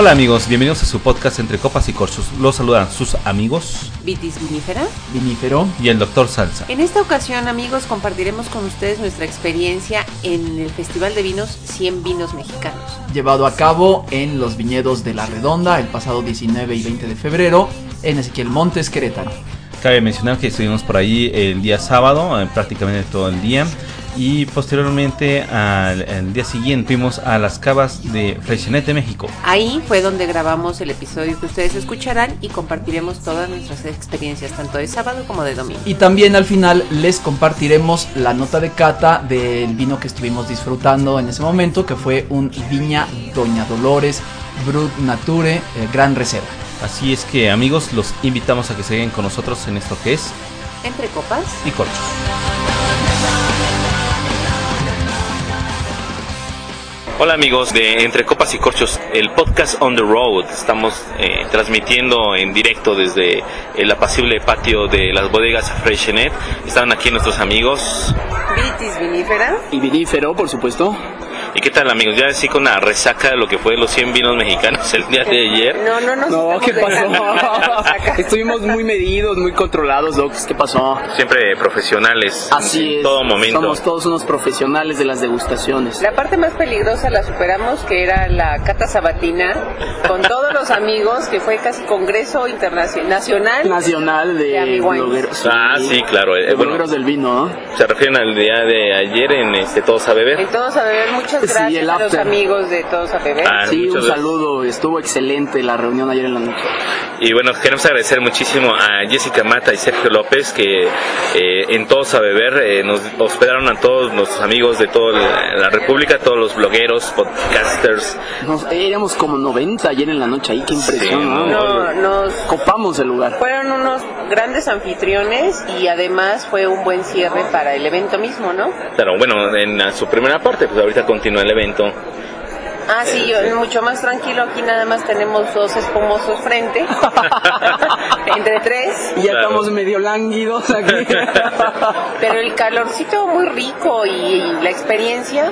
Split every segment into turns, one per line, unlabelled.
Hola amigos, bienvenidos a su podcast Entre Copas y Corchos. Los saludan sus amigos
Vitis vinífera.
Vinífero.
y el doctor Salsa.
En esta ocasión, amigos, compartiremos con ustedes nuestra experiencia en el Festival de Vinos 100 Vinos Mexicanos.
Llevado a cabo en los viñedos de La Redonda el pasado 19 y 20 de febrero en Ezequiel Montes, Querétaro.
Cabe mencionar que estuvimos por ahí el día sábado, eh, prácticamente todo el día. Y posteriormente al el día siguiente fuimos a las cavas de Freixenet de México.
Ahí fue donde grabamos el episodio que ustedes escucharán y compartiremos todas nuestras experiencias, tanto de sábado como de domingo.
Y también al final les compartiremos la nota de cata del vino que estuvimos disfrutando en ese momento, que fue un Viña Doña Dolores Brut Nature eh, Gran Reserva.
Así es que amigos, los invitamos a que se con nosotros en esto que es
Entre copas.
y Corchos. Hola amigos de Entre Copas y Corchos, el podcast on the road. Estamos eh, transmitiendo en directo desde el apacible patio de las bodegas Freshenet. Están aquí nuestros amigos.
Vitis vinífera.
Y vinífero, por supuesto.
¿Y qué tal amigos? Ya así con la resaca de lo que fue los 100 vinos mexicanos el día de ayer.
No, no, no.
No, ¿qué pasó? Estuvimos muy medidos, muy controlados, Docs. ¿Qué pasó?
Siempre profesionales.
Así
en
es.
todo momento.
Somos todos unos profesionales de las degustaciones.
La parte más peligrosa la superamos, que era la cata sabatina, con todos los amigos, que fue casi congreso internacional, nacional.
Nacional de
De
blogueros.
Ah, sí, claro. eh,
De
bueno,
blogueros del vino, ¿no?
se refieren al día de ayer en este Todos a Beber.
En Todos a Beber, muchas
Sí,
gracias
el
a los
after.
amigos de Todos a Beber.
Ah,
Sí, un
gracias.
saludo. Estuvo excelente la reunión ayer en la noche.
Y bueno, queremos agradecer muchísimo a Jessica Mata y Sergio López que eh, en Todos a Beber eh, nos hospedaron a todos nuestros amigos de toda la, la República, todos los blogueros, podcasters.
Nos, éramos como 90 ayer en la noche ahí. Qué impresión,
Sí,
¿no?
No, nos
Copamos el lugar.
fueron unos grandes anfitriones y además fue un buen cierre para el evento mismo, ¿no?
Claro, bueno, en su primera parte, pues ahorita continúa el evento.
Ah, sí, yo- mucho más tranquilo. Aquí nada más tenemos dos espumosos frente, entre tres.
Y ya
Claro.
estamos medio lánguidos aquí.
Pero el calorcito muy rico y, y la experiencia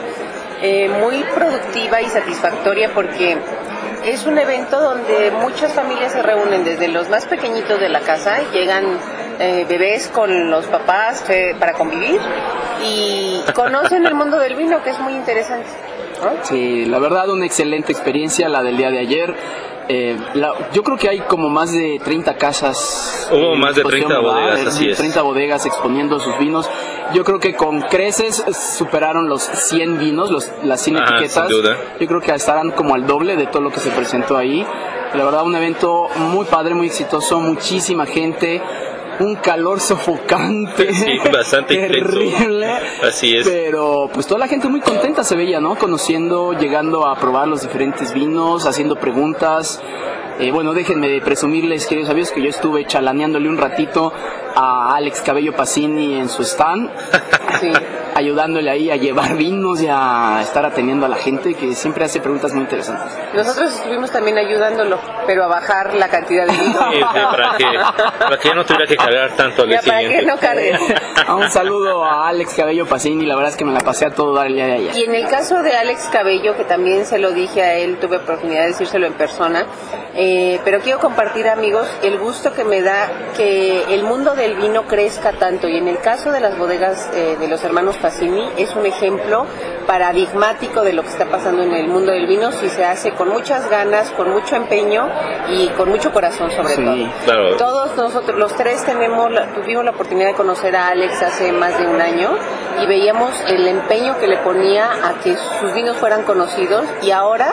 eh, muy productiva y satisfactoria porque es un evento donde muchas familias se reúnen, desde los más pequeñitos de la casa, llegan eh, bebés con los papás eh, para convivir y conocen el mundo del vino, que es muy interesante. ¿no?
Sí, la verdad una excelente experiencia la del día de ayer. Eh, la- yo creo que hay como más de 30 casas.
Hubo
en
más de
exposición,
30
¿verdad?
bodegas, así es.
30 bodegas exponiendo sus vinos. Yo creo que con creces superaron los 100 vinos, los, las 100
Ajá,
etiquetas.
sin duda.
Yo creo que estarán como al doble de todo lo que se presentó ahí. La verdad un evento muy padre, muy exitoso, muchísima gente. Un calor sofocante.
Sí, bastante
terrible.
Así es.
Pero pues toda la gente muy contenta se veía, ¿no? Conociendo, llegando a probar los diferentes vinos, haciendo preguntas. Eh, bueno, déjenme presumirles, queridos amigos, que yo estuve chalaneándole un ratito a Alex Cabello Pacini en su stand,
Sí.
ayudándole ahí a llevar vinos y a estar atendiendo a la gente que siempre hace preguntas muy interesantes.
Nosotros estuvimos también ayudándolo, pero a bajar la cantidad de vino.
Sí, sí, para, que, para que ya no tuviera que cargar tanto al
Ya para que no carguen.
Ah, un saludo a Alex Cabello Pacini, la verdad es que me la pasé a todo dar el día de ayer.
Y en el caso de Alex Cabello, que también se lo dije a él, tuve oportunidad de decírselo en persona, eh, pero quiero compartir, amigos, el gusto que me da que el mundo del vino crezca tanto. Y en el caso de las bodegas eh, de los hermanos Pacini, es un ejemplo paradigmático de lo que está pasando en el mundo del vino si se hace con muchas ganas, con mucho empeño y con mucho corazón sobre
Sí,
todo.
claro.
Todos nosotros, los tres, tenemos tuvimos la oportunidad de conocer a Alex hace más de un año y veíamos el empeño que le ponía a que sus vinos fueran conocidos y ahora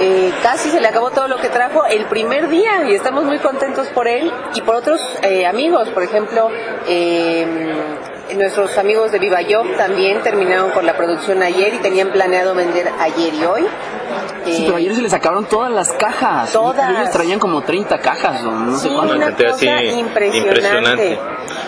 eh, casi se le acabó todo lo que trajo el primer día y estamos muy contentos por él y por otros eh, amigos, por ejemplo, eh, nuestros amigos de Viva Yo también terminaron con la producción ayer y tenían planeado vender ayer y hoy.
Sí, pero ayer se les acabaron todas las cajas.
Todas.
Ellos traían como 30 cajas o no sé
Sí,
Una cuántas.
una
cantidad
cosa
así
impresionante.
impresionante.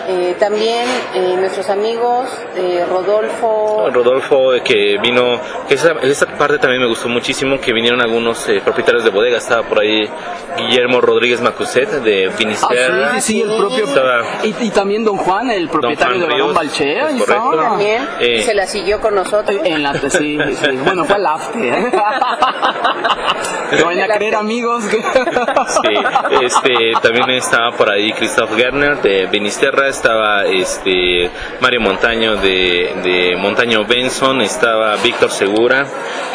Eh, también eh, nuestros amigos eh, Rodolfo.
Rodolfo, eh, que vino, que esa, esa parte también me gustó muchísimo, que vinieron algunos eh, propietarios de bodega, estaba por ahí Guillermo Rodríguez Macuset de
Ah,
Finisterra.
sí, sí, el propio.
Estaba-
Y, y también Don Juan, el propietario
Juan
de Barón Balchea.
es.
También
Eh.
se la siguió con nosotros.
En la, sí, sí. Bueno, fue al after. ¿eh? No van a creer, amigos. que-
Sí, este, también estaba por ahí Christoph Gerner de Finisterra, estaba este Mario Montaño de, de Montaño Benson, estaba Víctor Segura,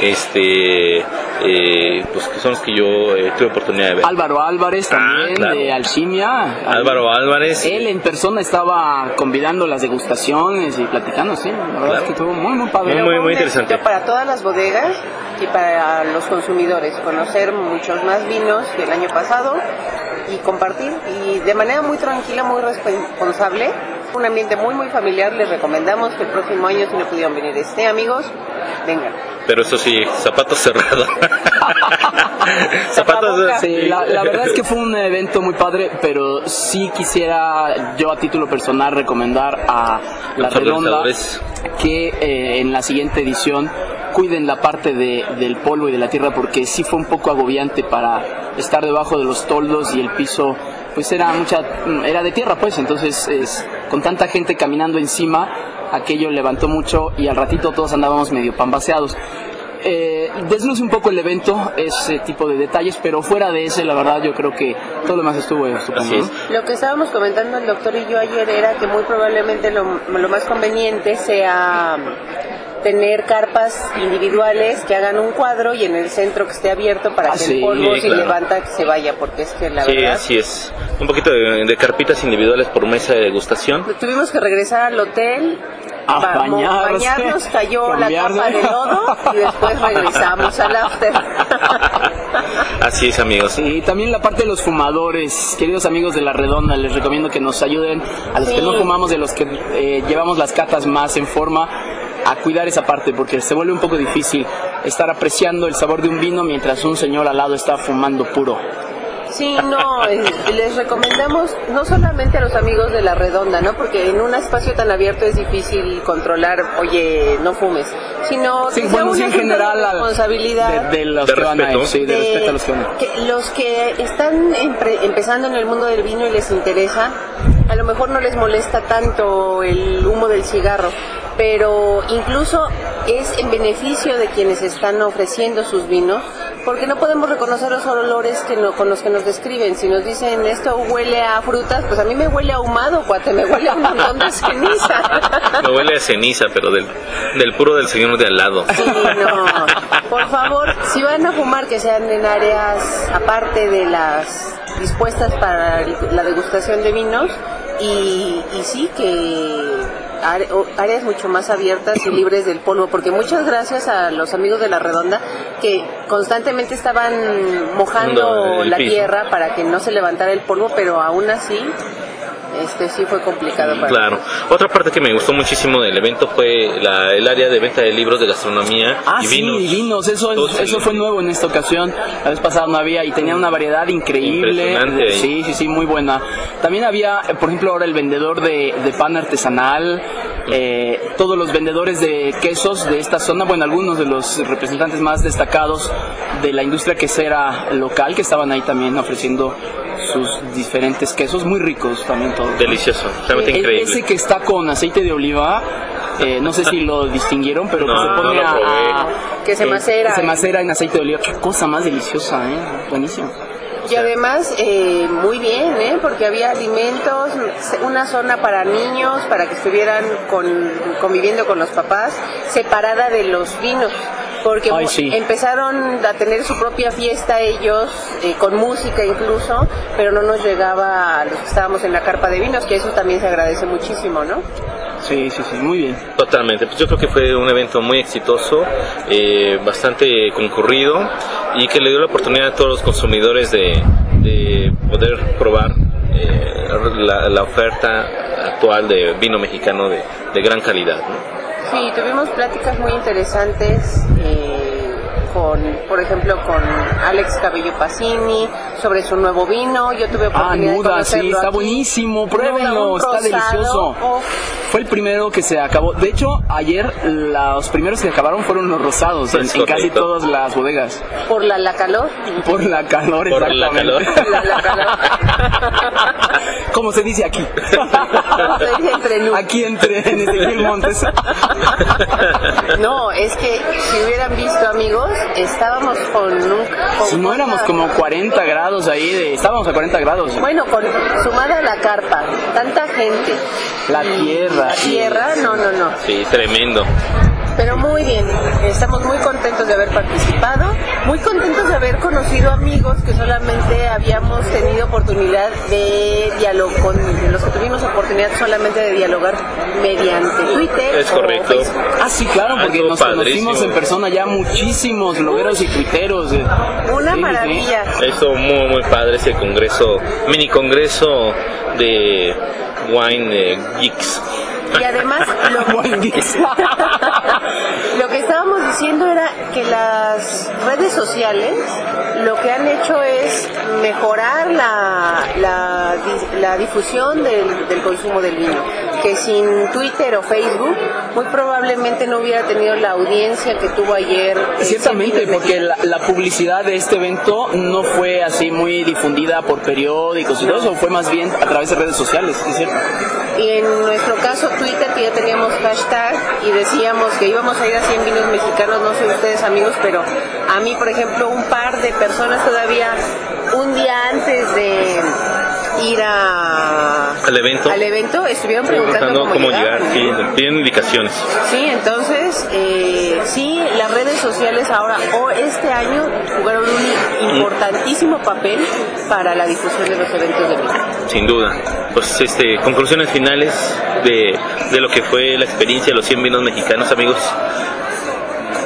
este, eh, pues que son los que yo eh, tuve oportunidad de ver.
Álvaro Álvarez también,
Ah, claro.
de Alchimia.
Álvaro Álvarez.
Él en persona estaba convidando las degustaciones y platicando, sí. La verdad
Claro.
es que estuvo muy, muy padre.
Muy, muy interesante.
Para todas las bodegas y para los consumidores, conocer muchos más vinos que el año pasado y compartir y de manera muy tranquila, muy responsable. Un ambiente muy, muy familiar. Les recomendamos que el próximo año, si no pudieron venir este, amigos, vengan.
Pero eso sí, zapatos cerrados.
Tapabocas.
Sí, la, la verdad es que fue un evento muy padre, pero sí quisiera yo a título personal recomendar a La Redonda que eh, en la siguiente edición cuiden la parte de- del polvo y de la tierra porque sí fue un poco agobiante para estar debajo de los toldos y el piso pues era mucha era de tierra pues. Entonces es, con tanta gente caminando encima aquello levantó mucho y al ratito todos andábamos medio pambaseados. Eh, desluce un poco el evento, ese tipo de detalles, pero fuera de ese, la verdad, yo creo que todo lo demás estuvo estupendo.
Lo que estábamos comentando el doctor y yo ayer era que muy probablemente lo, lo más conveniente sea tener carpas individuales que hagan un cuadro y en el centro que esté abierto para
Ah,
que
sí,
el polvo
sí,
si
claro.
levanta que se vaya porque es que la
Sí,
verdad
así es. Un poquito de, de carpitas individuales por mesa de degustación.
tuvimos que regresar al hotel
A
mo-
bañarse,
bañarnos cayó la capa de lodo y después regresamos al after
Así es, amigos.
Y también la parte de los fumadores, queridos amigos de La Redonda, les recomiendo que nos ayuden, a los que no fumamos, de los que eh, llevamos las catas más en forma, a cuidar esa parte, porque se vuelve un poco difícil estar apreciando el sabor de un vino mientras un señor al lado está fumando puro.
Sí, no, eh, les recomendamos no solamente a los amigos de la redonda, ¿no? Porque en un espacio tan abierto es difícil controlar, oye, no fumes, sino
Sí,
que
bueno, en
de
general, al-
responsabilidad.
de, de los
De
que van a ir, sí, de,
de-
respeto a los que van a ir.
que los que están empre- empezando en el mundo del vino y les interesa, a lo mejor no les molesta tanto el humo del cigarro, pero incluso es en beneficio de quienes están ofreciendo sus vinos, porque no podemos reconocer los olores que no- con los que nos describen. Si nos dicen esto huele a frutas, pues a mí me huele a ahumado, cuate, me huele a un montón de ceniza.
Me huele a ceniza, pero del, del puro del señor de al lado.
Sí, no. Por favor, si van a fumar, que sean en áreas aparte de las dispuestas para la degustación de vinos y, y sí que áreas mucho más abiertas y libres del polvo, porque muchas gracias a los amigos de la redonda que constantemente estaban mojando la
piso.
tierra para que no se levantara el polvo, pero aún así este sí fue complicado para
Claro. Otra parte que me gustó muchísimo del evento fue la- el área de venta de libros de gastronomía
Ah,
y
sí,
vinos.
y vinos, eso, eso fue nuevo en esta ocasión. La vez pasada no había y tenía una variedad increíble.
Impresionante.
Sí, sí, sí, muy buena. También había, por ejemplo, ahora el vendedor de, de pan artesanal, eh, todos los vendedores de quesos de esta zona, bueno, algunos de los representantes más destacados de la industria quesera local que estaban ahí también ofreciendo sus diferentes quesos, muy ricos también todos.
Delicioso, realmente
El-
increíble.
Ese que está con aceite de oliva, eh, no sé si lo distinguieron, pero que se pone a, a-
Que se macera.
se macera en aceite de oliva. Qué cosa más deliciosa, ¿eh? Buenísimo.
Y además, eh, muy bien, ¿eh? porque había alimentos, una zona para niños, para que estuvieran con- conviviendo con los papás, separada de los vinos. Porque
Ay,
mu-
sí.
empezaron a tener su propia fiesta ellos, eh, con música incluso, pero no nos llegaba a los que estábamos en la carpa de vinos, que eso también se agradece muchísimo, ¿no?
Sí, sí, sí, muy bien.
Totalmente, pues yo creo que fue un evento muy exitoso, eh, bastante concurrido y que le dio la oportunidad a todos los consumidores de, de poder probar eh, la, la oferta actual de vino mexicano de, de gran calidad. ¿no?
Sí, tuvimos pláticas muy interesantes eh, con, por ejemplo, con Alex Cabello Pacini sobre su nuevo vino. Yo tuve
Ah,
oportunidad de
Nuda,
conocerlo
sí, está
aquí.
buenísimo, pruébenlo, está delicioso.
Oh,
Fue el primero que se acabó. De hecho, ayer los primeros que acabaron fueron los rosados en, en casi todas las bodegas.
por la, la calor.
Por la calor,
Por la
exactamente.
calor.
La, la calor.
Como se dice aquí.
Entre
Aquí entre en Ezequiel Montes.
No, es que si hubieran visto amigos, estábamos con un... con
Si no éramos como 40 grados ahí, de, estábamos a 40 grados.
Bueno, con, sumada a la carpa, tanta gente.
La tierra,
La tierra, no, no, no.
Sí, tremendo.
Pero muy bien, estamos muy contentos de haber participado, muy contentos de haber conocido amigos que solamente habíamos tenido oportunidad de dialogar, con los que tuvimos oportunidad solamente de dialogar mediante Twitter.
Es correcto.
Facebook.
Ah, sí, claro, porque
Algo
nos
padrísimo.
conocimos en persona ya muchísimos blogueros y tuiteros.
Una
Sí, sí.
maravilla.
Eso muy muy padre ese congreso, mini congreso de Wine eh, Geeks.
Y además, lo,
Wine Geeks.
diciendo era que las redes sociales lo que han hecho es mejorar la, la, la difusión del, del consumo del vino. Que sin Twitter o Facebook, muy probablemente no hubiera tenido la audiencia que tuvo ayer. eh,
Ciertamente, porque la, la publicidad de este evento no fue así muy difundida por periódicos y todo eso, fue más bien a través de redes sociales, ¿es cierto?
Y en nuestro caso Twitter, que ya teníamos hashtag y decíamos que íbamos a ir a 100 vinos mexicanos, no sé ustedes amigos, pero a mí, por ejemplo, un par de personas todavía un día antes de ir a,
Al evento.
al evento estuvieron
preguntando
cómo,
cómo llegar, sí, piden indicaciones.
Sí, entonces, eh, sí, las redes sociales ahora, o este año, jugaron un importantísimo papel para la difusión de los eventos de vino.
Sin duda. Pues este, conclusiones finales de, de lo que fue la experiencia de los 100 vinos mexicanos, amigos.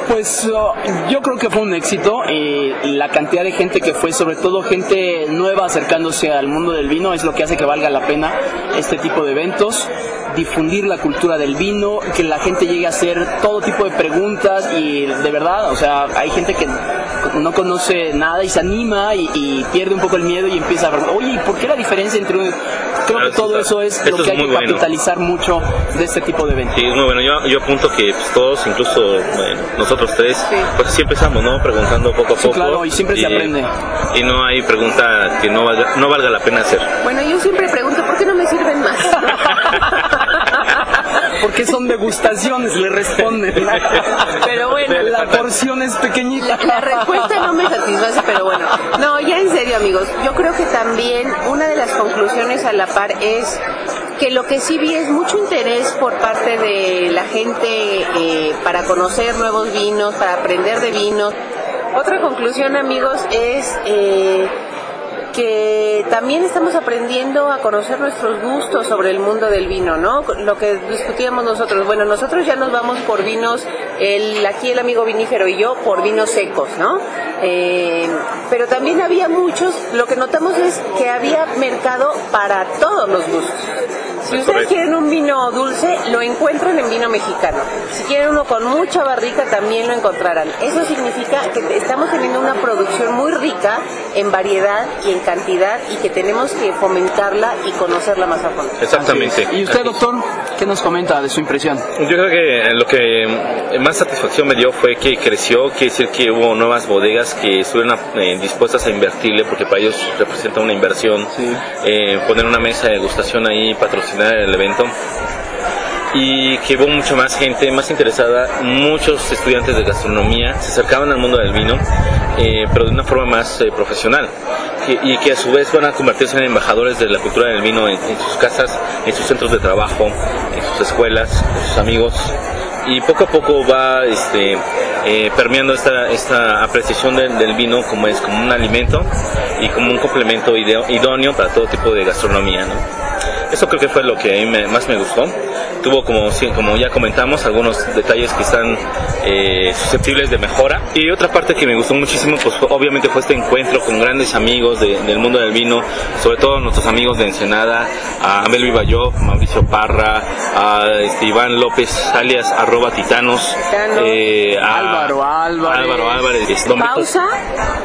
Pues oh, yo creo que fue un éxito y la cantidad de gente que fue, sobre todo gente nueva acercándose al mundo del vino, es lo que hace que valga la pena este tipo de eventos, difundir la cultura del vino, que la gente llegue a hacer todo tipo de preguntas y de verdad, o sea, hay gente que no conoce nada y se anima y, y pierde un poco el miedo y empieza a ver, oye, ¿y ¿por qué la diferencia entre un... Creo que todo eso es
eso
lo
es
que hay que
bueno.
capitalizar mucho de este tipo de eventos.
Sí, es muy bueno. Yo, yo apunto que pues, todos, incluso bueno, nosotros tres, pues así empezamos, ¿no? Preguntando poco a
Sí,
poco.
claro, y siempre se aprende.
Y no hay pregunta que no valga, no valga la pena hacer.
Bueno, yo siempre pregunto, ¿por qué no me sirven más?
Porque son degustaciones, le responden.
Pero bueno,
la porción es pequeñita.
La respuesta no me satisface, pero bueno. No, ya en serio, amigos. Yo creo que también una de las conclusiones a la par es que lo que sí vi es mucho interés por parte de la gente eh, para conocer nuevos vinos, para aprender de vinos. Otra conclusión, amigos, es eh, que también estamos aprendiendo a conocer nuestros gustos sobre el mundo del vino, ¿no? Lo que discutíamos nosotros. Bueno, nosotros ya nos vamos por vinos, el, aquí el amigo vinífero y yo, por vinos secos, ¿no? Eh, pero también había muchos, lo que notamos es que había mercado para todos los gustos. Si ustedes quieren un vino dulce, lo encuentran en vino mexicano. Si quieren uno con mucha barrica, también lo encontrarán. Eso significa que estamos teniendo una producción muy rica en variedad y en cantidad y que tenemos que fomentarla y conocerla más a fondo.
Exactamente.
¿Y usted, doctor, qué nos comenta de su impresión?
Yo creo que lo que más satisfacción me dio fue que creció, quiere decir que hubo nuevas bodegas que estuvieron eh, dispuestas a invertirle, porque para ellos representa una inversión,
Sí.
eh, poner una mesa de degustación ahí, patrocinar el evento. Y que hubo mucha más gente, más interesada, muchos estudiantes de gastronomía se acercaban al mundo del vino, eh, pero de una forma más eh, profesional, que- y que a su vez van a convertirse en embajadores de la cultura del vino en, en sus casas, en sus centros de trabajo, en sus escuelas, con sus amigos y poco a poco va este, eh, permeando esta, esta apreciación del, del vino como es como un alimento y como un complemento idóneo para todo tipo de gastronomía. ¿no? Eso creo que fue lo que a mí me- más me gustó. Tuvo, como, como ya comentamos, algunos detalles que están eh, susceptibles de mejora. Y otra parte que me gustó muchísimo, pues obviamente fue este encuentro con grandes amigos de- del mundo del vino, sobre todo nuestros amigos de Ensenada, a Abel Vivayo, Mauricio Parra, a este, Iván López, alias arroba titanos,
Titanos.
eh, a
Álvaro Álvarez.
Álvaro Álvarez, este,
Pausa,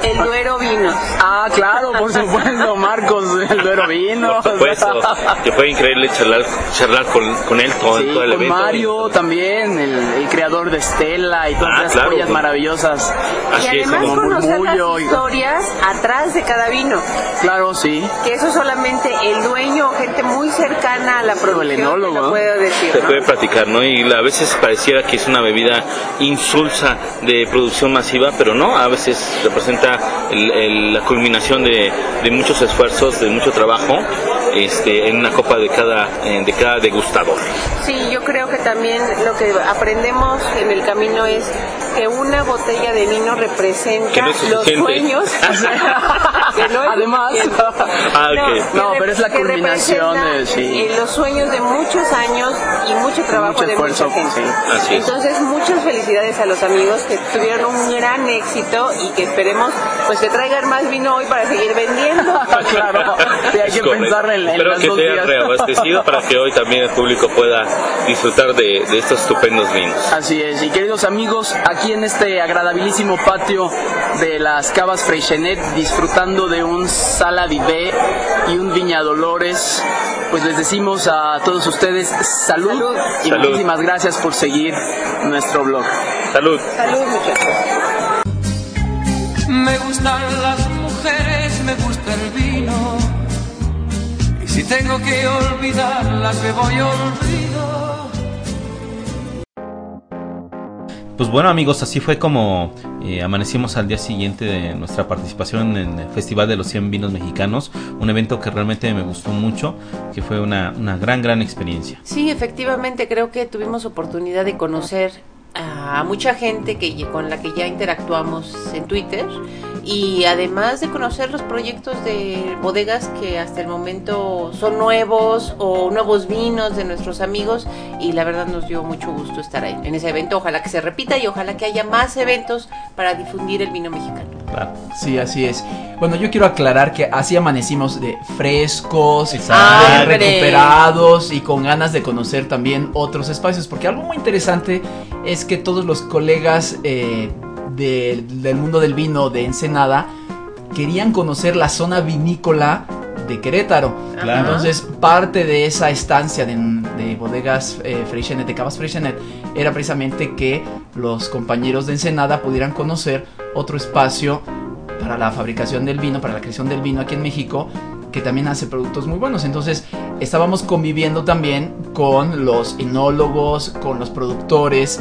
el Duero Vinos.
Ah, claro, por supuesto, Marcos, el Duero Vino.
Por supuesto, que fue increíble charlar, charlar con, con él todo,
Sí,
todo el
con
evento.
Mario también, el, el creador de Estela y todas
Ah,
las
claro,
joyas
con-
maravillosas.
Así
y
es,
además
como
conocer
murmullo y-
las historias atrás de cada vino.
Claro, sí.
Que eso solamente el dueño o gente muy cercana a la producción te
enólogo,
lo
¿no?
puede decir.
se
¿no?
puede platicar, ¿no? Y a veces pareciera que es una bebida insulsa de producción masiva, pero no, a veces representa el- el- la culminación de, de muchos esfuerzos, de mucho trabajo este, en una copa de cada, eh, de cada degustador.
Sí, yo creo que también lo que aprendemos en el camino es que una botella de vino representa
no
los sueños. que no es
Además.
Ah,
No, pero es la
que
culminación
representa,
de- sí.
eh, los sueños de muchos años y mucho trabajo
mucho
de
esfuerzo,
mucha gente.
sí.
Así es.
Entonces, muchas felicidades a los amigos que tuvieron un gran éxito y que esperemos pues que traigan más vino hoy para seguir vendiendo.
claro, sí, hay
Es
que
correcto.
pensar en, en
Espero
las
que
dos
te haya
días.
reabastecido para que hoy también el público pueda disfrutar de, de estos estupendos vinos.
Así es, y queridos amigos, aquí en este agradabilísimo patio de las Cavas Freixenet, disfrutando de un Sala Vivé y un Viña Dolores, pues les decimos a todos ustedes salud,
Salud.
y
Salud.
muchísimas gracias por seguir nuestro blog.
Salud.
Salud, muchachos.
Me gustan las mujeres, me gusta el vino. Si tengo que olvidarlas, me voy olvido.
Pues bueno amigos, así fue como eh, amanecimos al día siguiente de nuestra participación en el Festival de los 100 Vinos Mexicanos, un evento que realmente me gustó mucho, que fue una, una gran, gran experiencia.
Sí, efectivamente, creo que tuvimos oportunidad de conocer a mucha gente que con la que ya interactuamos en Twitter y además de conocer los proyectos de bodegas que hasta el momento son nuevos o nuevos vinos de nuestros amigos y la verdad nos dio mucho gusto estar ahí en ese evento. Ojalá que se repita y ojalá que haya más eventos para difundir el vino mexicano.
Claro.
Sí, así es. Bueno, yo quiero aclarar que así amanecimos de frescos, recuperados y con ganas de conocer también otros espacios. Porque algo muy interesante es que todos los colegas eh, del- del mundo del vino de Ensenada querían conocer la zona vinícola de Querétaro.
Claro.
Entonces, parte de esa estancia de, de bodegas eh, Freixenet, de Cavas Freixenet, era precisamente que los compañeros de Ensenada pudieran conocer otro espacio para la fabricación del vino, para la creación del vino aquí en México, que también hace productos muy buenos. Entonces, estábamos conviviendo también con los enólogos, con los productores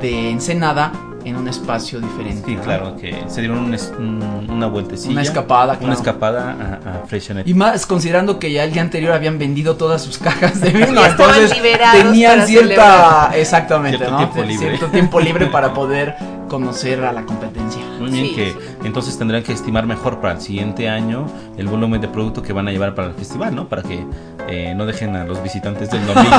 de Ensenada en un espacio diferente.
Sí,
¿no?
claro, que se dieron un es- un- una vueltecilla.
Una escapada, claro.
Una escapada a, a Freixenet.
Y más considerando que ya el día anterior habían vendido todas sus cajas de vino, entonces
liberados
tenían cierta,
celebrar.
exactamente,
Cierto
¿no?
tiempo libre.
Cierto tiempo libre para poder conocer a la competencia.
Muy bien,
Sí,
que. Entonces tendrán que estimar mejor para el siguiente año el volumen de producto que van a llevar para el festival, ¿no? Para que eh, no dejen a los visitantes del domingo.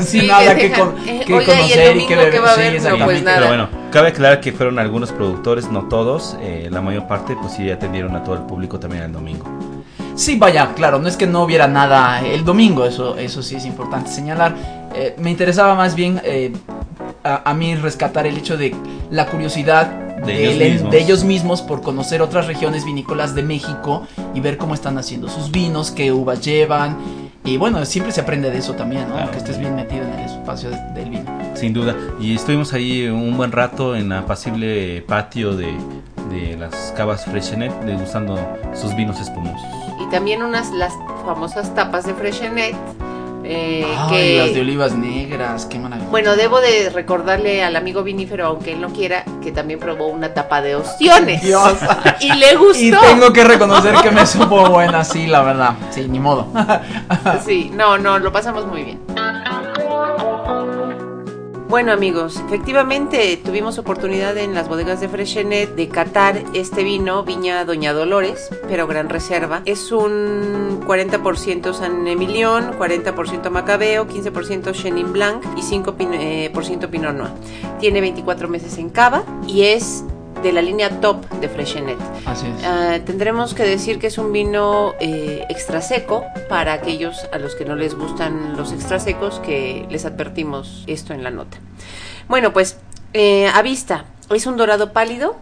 Sin
Sí,
nada
que
que,
dejan, eh,
que
oiga, ¿y el
conocer y, que
qué
beber.
va a
Sí,
haber? No, pues nada.
Pero bueno, cabe aclarar que fueron algunos productores, no todos, eh, la mayor parte pues sí atendieron a todo el público también el domingo.
Sí, vaya, claro, no es que no hubiera nada el domingo, eso, eso sí es importante señalar. Eh, me interesaba más bien eh, a, a mí rescatar el hecho de la curiosidad
De
del-
ellos mismos.
de ellos mismos por conocer otras regiones vinícolas de México y ver cómo están haciendo sus vinos, qué uvas llevan. Y bueno, siempre se aprende de eso también, ¿no?
Claro.
Que estés bien metido en el espacio de- del vino.
Sin duda. Y estuvimos ahí un buen rato en el apacible patio de, de las cavas Freshenet, degustando sus vinos espumosos.
Y también unas las famosas tapas de Freshenet. Eh,
Ay,
que
las de olivas negras, qué maravilla.
Bueno, debo de recordarle al amigo vinífero, aunque él no quiera, que también probó una tapa de ostiones.
Dios.
Y le gustó.
Y tengo que reconocer que me supo buena, sí, la verdad. Sí, ni modo.
Sí, no, no, lo pasamos muy bien.
Bueno amigos, efectivamente tuvimos oportunidad en las bodegas de Freshenet de catar este vino, Viña Doña Dolores, pero gran reserva. Es un 40% San Emilión, 40% Macabeo, 15% Chenin Blanc y 5% eh, Pinot Noir. Tiene 24 meses en cava y es de la línea top de Freshenet.
Así es.
Ah, tendremos que decir que es un vino eh, extra seco para aquellos a los que no les gustan los extra secos, que les advertimos esto en la nota. Bueno, pues eh, a vista, es un dorado pálido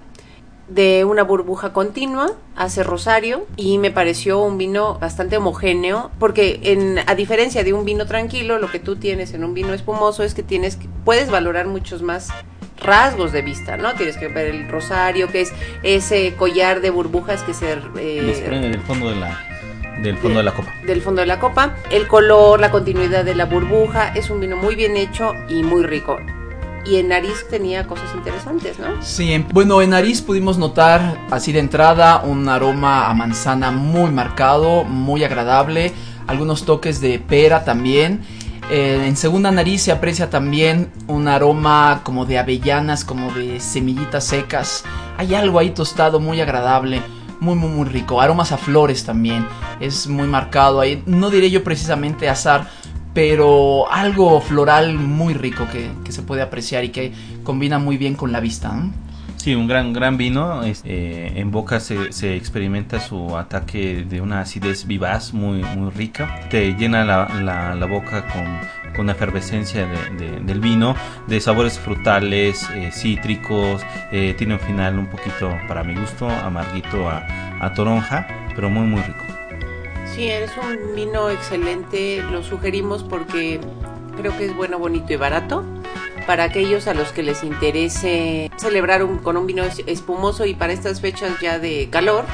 de una burbuja continua, hace rosario y me pareció un vino bastante homogéneo porque en, a diferencia de un vino tranquilo, lo que tú tienes en un vino espumoso es que tienes puedes valorar muchos más rasgos de vista, ¿no? Tienes que ver el rosario, que es ese collar de burbujas que se... eh,
Desprende del fondo de la, del fondo de la copa.
del fondo de la copa, el color, la continuidad de la burbuja, es un vino muy bien hecho y muy rico. Y en nariz tenía cosas interesantes, ¿no?
Sí, en- bueno, en nariz pudimos notar así de entrada un aroma a manzana muy marcado, muy agradable, algunos toques de pera también. Eh, en segunda nariz se aprecia también un aroma como de avellanas, como de semillitas secas. Hay algo ahí tostado muy agradable, muy muy muy rico. Aromas a flores también, es muy marcado ahí. No diré yo precisamente azar, pero algo floral muy rico que, se puede apreciar y que combina muy bien con la vista.
Sí, un gran, gran vino. eh, en boca se, se experimenta su ataque de una acidez vivaz muy, muy rica. Te llena la, la- la boca con, con efervescencia de- de- del vino, de sabores frutales, eh, cítricos. eh, tiene un final un poquito, para mi gusto, amarguito a, a toronja, pero muy, muy rico.
Sí, es un vino excelente, lo sugerimos porque creo que es bueno, bonito y barato. Para aquellos a los que les interese celebrar un- con un vino es- espumoso y para estas fechas ya de calor,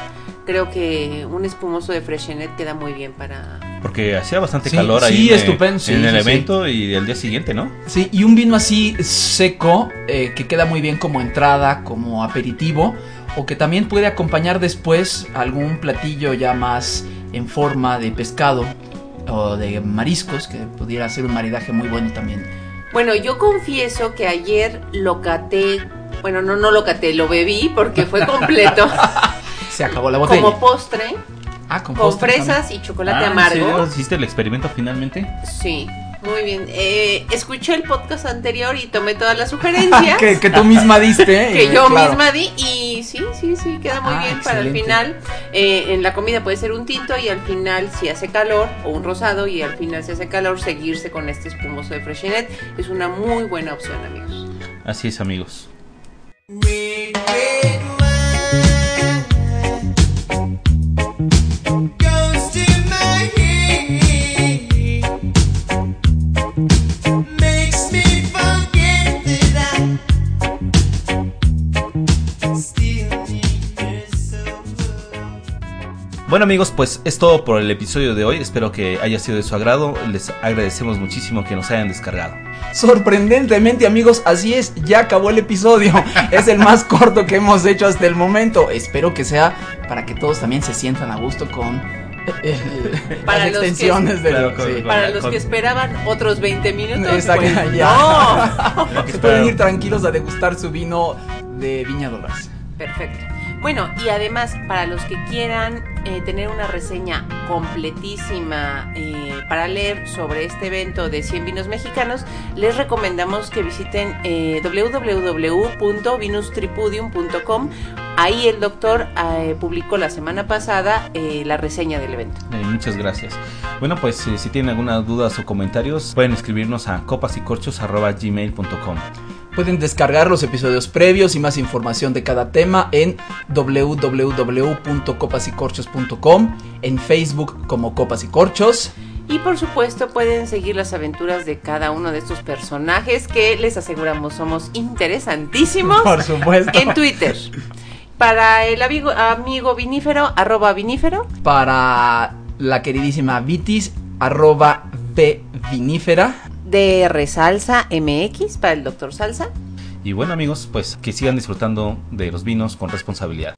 creo que un espumoso de Freshenet queda muy bien para...
Porque hacía bastante
Sí,
calor ahí
sí,
en, eh,
estupendo, sí,
en el
sí, sí.
evento y el día siguiente, ¿no?
Sí, y un vino así seco eh, que queda muy bien como entrada, como aperitivo, o que también puede acompañar después algún platillo ya más en forma de pescado o de mariscos, que pudiera ser un maridaje muy bueno también.
Bueno, yo confieso que ayer lo caté, bueno, no, no lo caté, lo bebí porque fue completo
Se acabó la botella.
como postre,
ah, con,
con
postre
fresas y chocolate
Ah, ¿en
amargo.
¿Hiciste el experimento finalmente?
Sí, muy bien. Eh, escuché el podcast anterior y tomé todas las sugerencias
que, que tú misma diste.
que
eh,
yo
claro.
misma di y sí, sí, sí, queda muy
Ah,
bien para el final. Eh, en la comida puede ser un tinto y al final si hace calor o un rosado y al final si hace calor seguirse con este espumoso de Freshenet es una muy buena opción, amigos.
Así es, amigos. Bueno amigos, pues es todo por el episodio de hoy. Espero que haya sido de su agrado. Les agradecemos muchísimo que nos hayan descargado.
Sorprendentemente amigos, así es, ya acabó el episodio. Es el más corto que hemos hecho hasta el momento. Espero que sea para que todos también se sientan a gusto con eh, eh,
Para
las
los que-
extensiones del...
Claro, con-
sí.
con-
Para los
con-
que esperaban otros 20 minutos,
Exacto,
pues,
ya.
no.
Se pueden ir tranquilos a degustar su vino de Viña Dolores.
Perfecto. Bueno, y además, para los que quieran eh, tener una reseña completísima eh, para leer sobre este evento de 100 vinos mexicanos, les recomendamos que visiten eh, www.vinustripudium.com. Ahí el doctor eh, publicó la semana pasada la reseña del evento.
Muchas gracias. Bueno, pues si tienen alguna dudas o comentarios, pueden escribirnos a copasycorchos.gmail.com.
Pueden descargar los episodios previos y más información de cada tema en www.copasycorchos.com, en Facebook como Copas y Corchos.
Y por supuesto pueden seguir las aventuras de cada uno de estos personajes que les aseguramos somos interesantísimos.
Por supuesto.
en Twitter. Para el amigo, amigo vinífero, arroba vinífero.
Para la queridísima Vitis, arroba vinífera.
DR Salsa MX para el Doctor Salsa.
Y bueno amigos, pues que sigan disfrutando de los vinos con responsabilidad.